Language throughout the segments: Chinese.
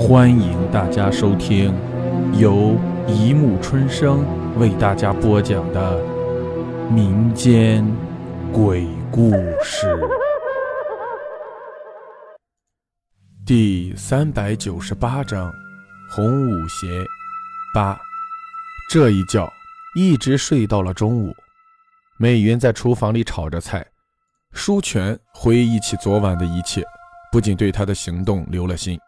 欢迎大家收听由一木春生为大家播讲的民间鬼故事第三百九十八章：红舞鞋八。这一觉一直睡到了中午。美云在厨房里炒着菜，舒全回忆起昨晚的一切，不仅对他的行动留了心。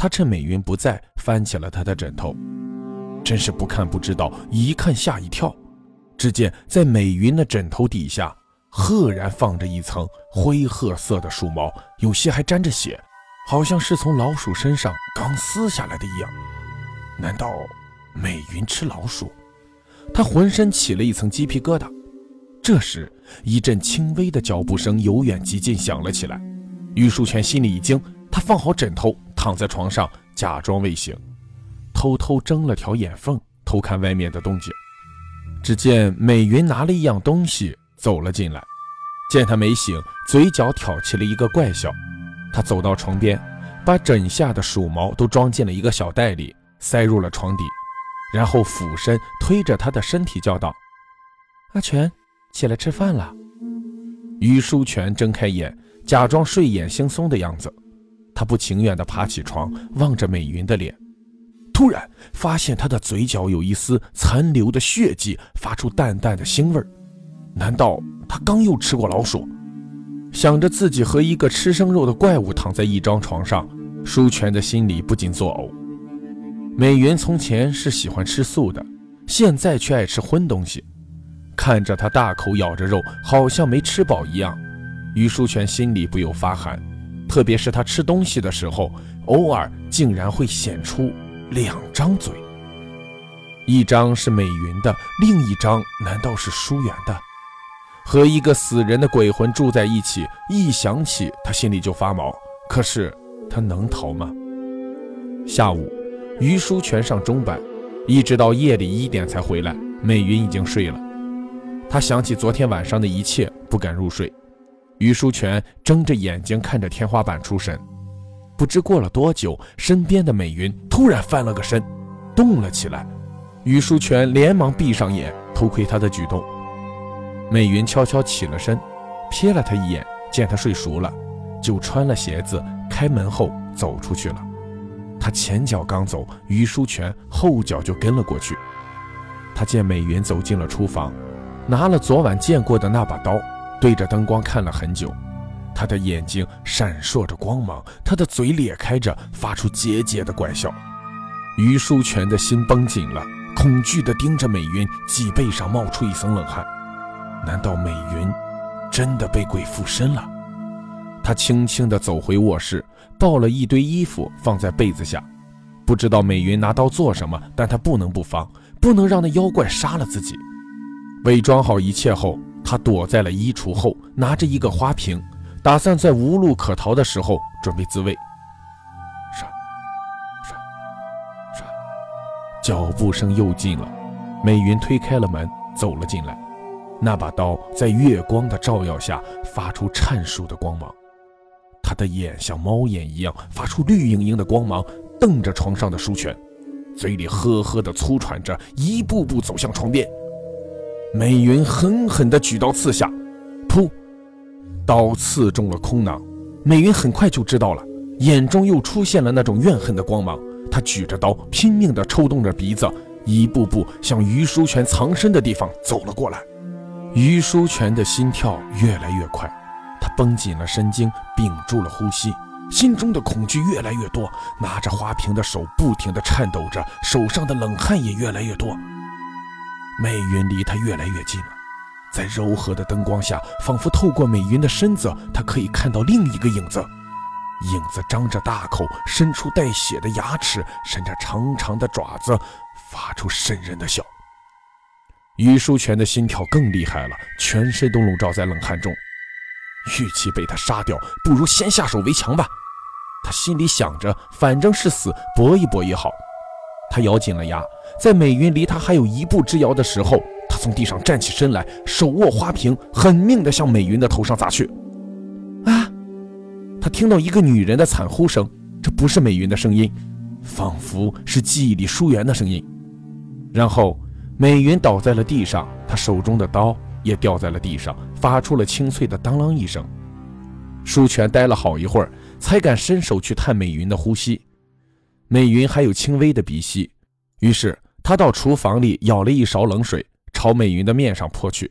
他趁美云不在，翻起了她的枕头，真是不看不知道，一看吓一跳。只见在美云的枕头底下，赫然放着一层灰褐色的树毛，有些还沾着血，好像是从老鼠身上刚撕下来的一样。难道美云吃老鼠？他浑身起了一层鸡皮疙瘩。这时，一阵轻微的脚步声由远及近响了起来。于淑全心里一惊，他放好枕头。躺在床上，假装未醒，偷偷睁了条眼缝，偷看外面的动静。只见美云拿了一样东西走了进来，见他没醒，嘴角挑起了一个怪笑。他走到床边，把枕下的鼠毛都装进了一个小袋里，塞入了床底，然后俯身推着他的身体叫道：“阿全，起来吃饭了。”于书全睁开眼，假装睡眼惺忪的样子。他不情愿地爬起床，望着美云的脸，突然发现她的嘴角有一丝残留的血迹，发出淡淡的腥味难道她刚又吃过老鼠？想着自己和一个吃生肉的怪物躺在一张床上，舒全的心里不禁作呕。美云从前是喜欢吃素的，现在却爱吃荤东西。看着她大口咬着肉，好像没吃饱一样，于舒全心里不由发寒。特别是他吃东西的时候，偶尔竟然会显出两张嘴，一张是美云的，另一张难道是舒媛的？和一个死人的鬼魂住在一起，一想起他心里就发毛。可是他能逃吗？下午，于书全上中班，一直到夜里一点才回来，美云已经睡了。他想起昨天晚上的一切，不敢入睡。于书全睁着眼睛看着天花板出神，不知过了多久，身边的美云突然翻了个身，动了起来。于书全连忙闭上眼，偷窥她的举动。美云悄悄起了身，瞥了他一眼，见他睡熟了，就穿了鞋子，开门后走出去了。他前脚刚走，于书全后脚就跟了过去。他见美云走进了厨房，拿了昨晚见过的那把刀。对着灯光看了很久，他的眼睛闪烁着光芒，他的嘴咧开着，发出桀桀的怪笑。于书全的心绷紧了，恐惧地盯着美云，脊背上冒出一层冷汗。难道美云真的被鬼附身了？他轻轻地走回卧室，抱了一堆衣服放在被子下。不知道美云拿刀做什么，但他不能不防，不能让那妖怪杀了自己。伪装好一切后。他躲在了衣橱后，拿着一个花瓶，打算在无路可逃的时候准备自卫。唰唰唰，脚步声又近了。美云推开了门，走了进来。那把刀在月光的照耀下发出颤烁的光芒，他的眼像猫眼一样发出绿莹莹的光芒，瞪着床上的书全，嘴里呵呵地粗喘着，一步步走向床边。美云狠狠地举刀刺下，噗，刀刺中了空囊。美云很快就知道了，眼中又出现了那种怨恨的光芒。她举着刀，拼命地抽动着鼻子，一步步向于书全藏身的地方走了过来。于书全的心跳越来越快，他绷紧了神经，屏住了呼吸，心中的恐惧越来越多，拿着花瓶的手不停地颤抖着，手上的冷汗也越来越多。美云离他越来越近了，在柔和的灯光下，仿佛透过美云的身子，他可以看到另一个影子。影子张着大口，伸出带血的牙齿，伸着长长的爪子，发出渗人的笑。于书全的心跳更厉害了，全身都笼罩在冷汗中。与其被他杀掉，不如先下手为强吧。他心里想着，反正是死，搏一搏也好。他咬紧了牙，在美云离他还有一步之遥的时候，他从地上站起身来，手握花瓶，狠命地向美云的头上砸去。啊！他听到一个女人的惨呼声，这不是美云的声音，仿佛是记忆里疏远的声音。然后美云倒在了地上，她手中的刀也掉在了地上，发出了清脆的当啷一声。舒全呆了好一会儿，才敢伸手去探美云的呼吸。美云还有轻微的鼻息，于是他到厨房里舀了一勺冷水，朝美云的面上泼去。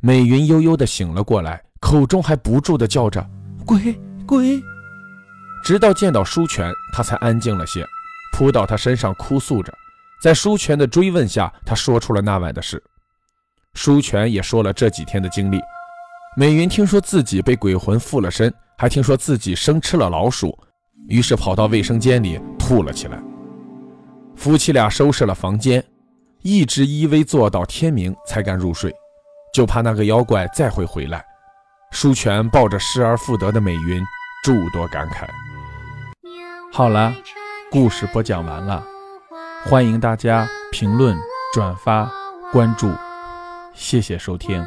美云悠悠地醒了过来，口中还不住地叫着“鬼鬼”，直到见到舒全，他才安静了些，扑到他身上哭诉着。在舒全的追问下，他说出了那晚的事。舒全也说了这几天的经历。美云听说自己被鬼魂附了身，还听说自己生吃了老鼠，于是跑到卫生间里吐了起来。夫妻俩收拾了房间，一直依偎坐到天明才敢入睡，就怕那个妖怪再会回来。舒全抱着失而复得的美云，诸多感慨。好了，故事播讲完了，欢迎大家评论、转发、关注，谢谢收听。